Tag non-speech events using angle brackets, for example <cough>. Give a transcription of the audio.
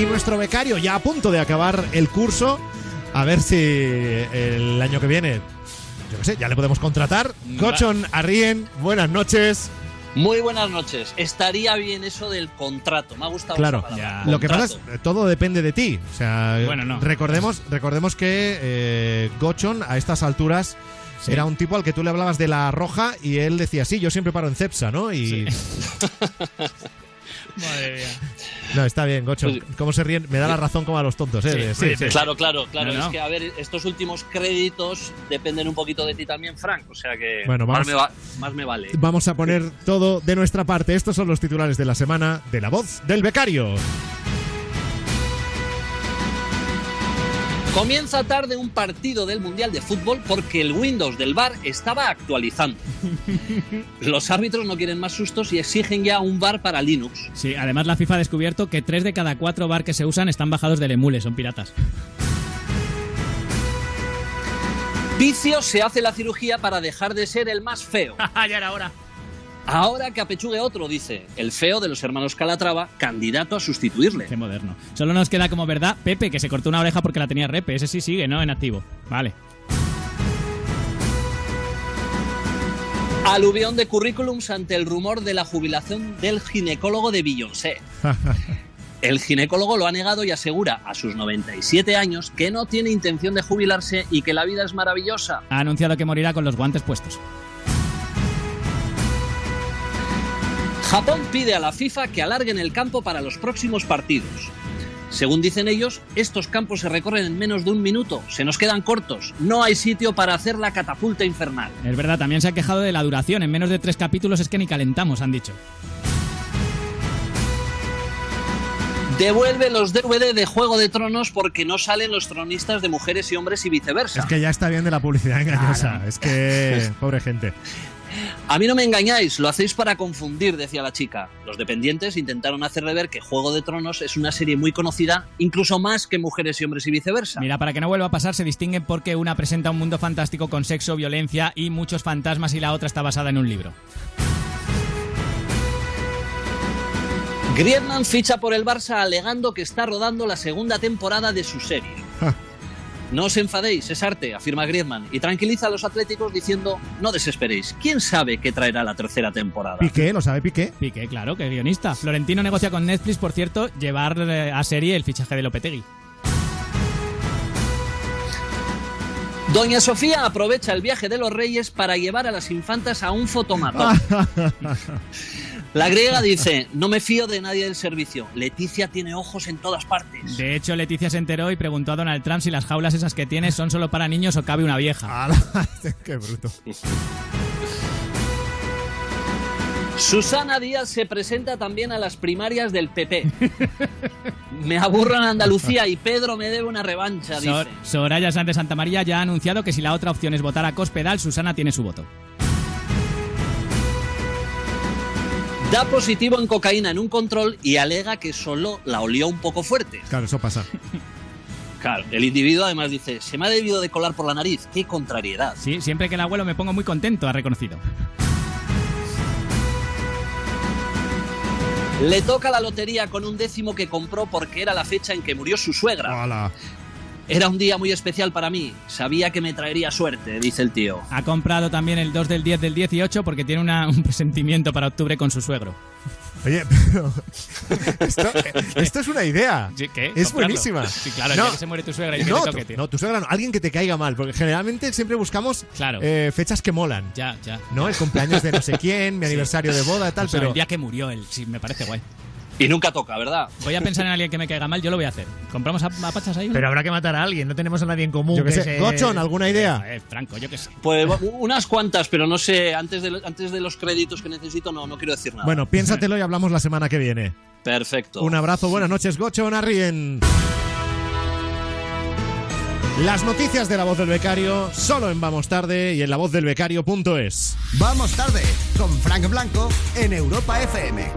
y nuestro becario ya a punto de acabar el curso. A ver si el año que viene, yo qué sé, ya le podemos contratar. Gochon Arrien, buenas noches. Muy buenas noches. Estaría bien eso del contrato. Me ha gustado Claro, esa palabra. lo que pasa es todo depende de ti. O sea, Bueno, no. recordemos, recordemos que eh, Gochon a estas alturas Sí. era un tipo al que tú le hablabas de la roja y él decía, sí, yo siempre paro en Cepsa, ¿no? Y <laughs> Madre mía. no, está bien, Gochon. Pues- ¿Cómo se ríen? Me da la razón como a los tontos, ¿eh? Sí, pero- Claro, claro, claro. No, no. Es que, a ver, estos últimos créditos dependen un poquito de ti también, Frank. O sea que Bueno, más, vamos- me va- más me vale. Vamos a poner todo de nuestra parte. Estos son los titulares de la semana de La Voz del Becario. Comienza tarde un partido del Mundial de Fútbol porque el Windows del bar estaba actualizando. Los árbitros no quieren más sustos y exigen ya un bar para Linux. Sí, además la FIFA ha descubierto que tres de cada cuatro bar que se usan están bajados del emule, son piratas. Vicio se hace la cirugía para dejar de ser el más feo. <laughs> ya era hora. Ahora que apechugue otro, dice, el feo de los hermanos Calatrava, candidato a sustituirle. Qué moderno. Solo nos queda como verdad Pepe, que se cortó una oreja porque la tenía repe. Ese sí sigue, ¿no? En activo. Vale. Aluvión de currículums ante el rumor de la jubilación del ginecólogo de Beyoncé. <laughs> El ginecólogo lo ha negado y asegura a sus 97 años que no tiene intención de jubilarse y que la vida es maravillosa. Ha anunciado que morirá con los guantes puestos. Japón pide a la FIFA que alarguen el campo para los próximos partidos. Según dicen ellos, estos campos se recorren en menos de un minuto, se nos quedan cortos, no hay sitio para hacer la catapulta infernal. Es verdad, también se ha quejado de la duración. En menos de tres capítulos es que ni calentamos, han dicho. Devuelve los DVD de Juego de Tronos porque no salen los tronistas de mujeres y hombres y viceversa. Es que ya está bien de la publicidad engañosa. Es que, pobre gente. A mí no me engañáis, lo hacéis para confundir, decía la chica. Los dependientes intentaron hacerle ver que Juego de Tronos es una serie muy conocida, incluso más que Mujeres y Hombres y viceversa. Mira, para que no vuelva a pasar, se distinguen porque una presenta un mundo fantástico con sexo, violencia y muchos fantasmas y la otra está basada en un libro. Griezmann ficha por el Barça alegando que está rodando la segunda temporada de su serie. No os enfadéis, es arte, afirma Griezmann, y tranquiliza a los atléticos diciendo, no desesperéis, ¿quién sabe qué traerá la tercera temporada? Piqué, ¿lo sabe Piqué? Piqué, claro, que es guionista. Florentino negocia con Netflix, por cierto, llevar eh, a serie el fichaje de Lopetegui. Doña Sofía aprovecha el viaje de los reyes para llevar a las infantas a un fotomatón. <laughs> La griega dice, no me fío de nadie del servicio. Leticia tiene ojos en todas partes. De hecho, Leticia se enteró y preguntó a Donald Trump si las jaulas esas que tiene son solo para niños o cabe una vieja. <laughs> ¡Qué bruto! Susana Díaz se presenta también a las primarias del PP. Me aburro en Andalucía y Pedro me debe una revancha, Sor- dice. Soraya Sánchez Santa María ya ha anunciado que si la otra opción es votar a Cospedal, Susana tiene su voto. Da positivo en cocaína en un control y alega que solo la olió un poco fuerte. Claro, eso pasa. Claro, el individuo además dice, se me ha debido de colar por la nariz. ¡Qué contrariedad! Sí, siempre que el abuelo me pongo muy contento, ha reconocido. Le toca la lotería con un décimo que compró porque era la fecha en que murió su suegra. ¡Hala! Era un día muy especial para mí. Sabía que me traería suerte, dice el tío. Ha comprado también el 2 del 10 del 18 porque tiene una- un presentimiento para octubre con su suegro. Oye, pero. <laughs> Esto, esto es una idea. Sí, ¿qué? Es Comprarlo. buenísima. Sí, claro, No. que se muere tu suegra y que No, tu, tío. no, tu suegra no, alguien que te caiga mal, porque generalmente siempre buscamos Claro. eh, fechas que molan. Ya, ya. ¿No? El cumpleaños de no sé quién, mi aniversario de boda y tal, O sea, pero. el día que murió él, sí, me parece guay. Y nunca toca, ¿verdad? Voy a pensar en alguien que me caiga mal, yo lo voy a hacer. ¿Compramos a, a pachas ahí? Pero habrá que matar a alguien, no tenemos a nadie en común. Yo que sé. se- Gochon, ¿alguna idea? Eh, Franco, yo qué sé. Pues unas cuantas, pero no sé, antes de, antes de los créditos que necesito no, no quiero decir nada. Bueno, piénsatelo y hablamos la semana que viene. Perfecto. Un abrazo, buenas noches, Gocho Narrien. Las noticias de la voz del becario solo en Vamos Tarde y en lavozdelbecario.es. Vamos tarde con Frank Blanco en Europa FM.